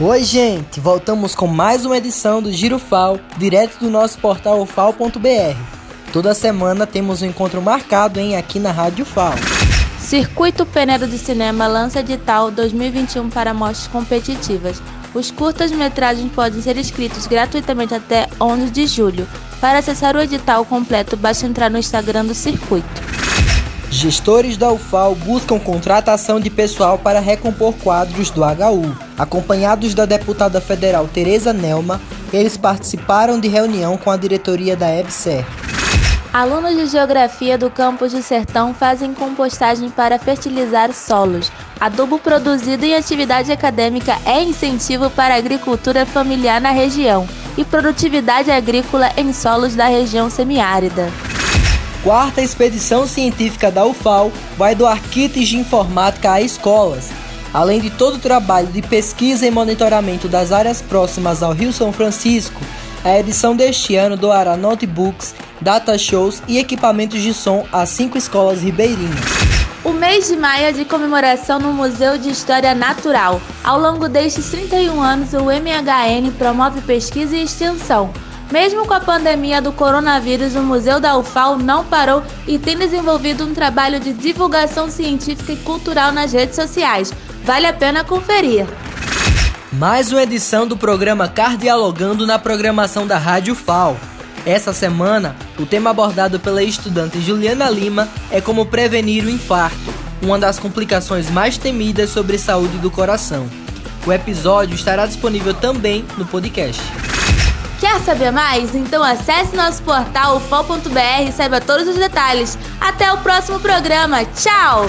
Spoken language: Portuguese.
Oi, gente! Voltamos com mais uma edição do Giro FAO, direto do nosso portal fal.br. Toda semana temos um encontro marcado em aqui na Rádio FAO. Circuito Penedo de Cinema lança edital 2021 para mostras competitivas. Os curtas-metragens podem ser inscritos gratuitamente até 11 de julho. Para acessar o edital completo, basta entrar no Instagram do circuito. Gestores da UFAL buscam contratação de pessoal para recompor quadros do HU. Acompanhados da deputada federal Tereza Nelma, eles participaram de reunião com a diretoria da EBSER. Alunos de Geografia do campus do Sertão fazem compostagem para fertilizar solos. Adubo produzido em atividade acadêmica é incentivo para a agricultura familiar na região e produtividade agrícola em solos da região semiárida quarta expedição científica da UFAL vai doar kits de informática a escolas. Além de todo o trabalho de pesquisa e monitoramento das áreas próximas ao Rio São Francisco, a edição deste ano doará notebooks, data shows e equipamentos de som a cinco escolas ribeirinhas. O mês de maio é de comemoração no Museu de História Natural. Ao longo destes 31 anos, o MHN promove pesquisa e extensão, mesmo com a pandemia do coronavírus, o Museu da UFAL não parou e tem desenvolvido um trabalho de divulgação científica e cultural nas redes sociais. Vale a pena conferir. Mais uma edição do programa Cardialogando na programação da Rádio FAO. Essa semana, o tema abordado pela estudante Juliana Lima é como prevenir o infarto, uma das complicações mais temidas sobre saúde do coração. O episódio estará disponível também no podcast. Quer saber mais? Então acesse nosso portal ufol.br e saiba todos os detalhes. Até o próximo programa. Tchau!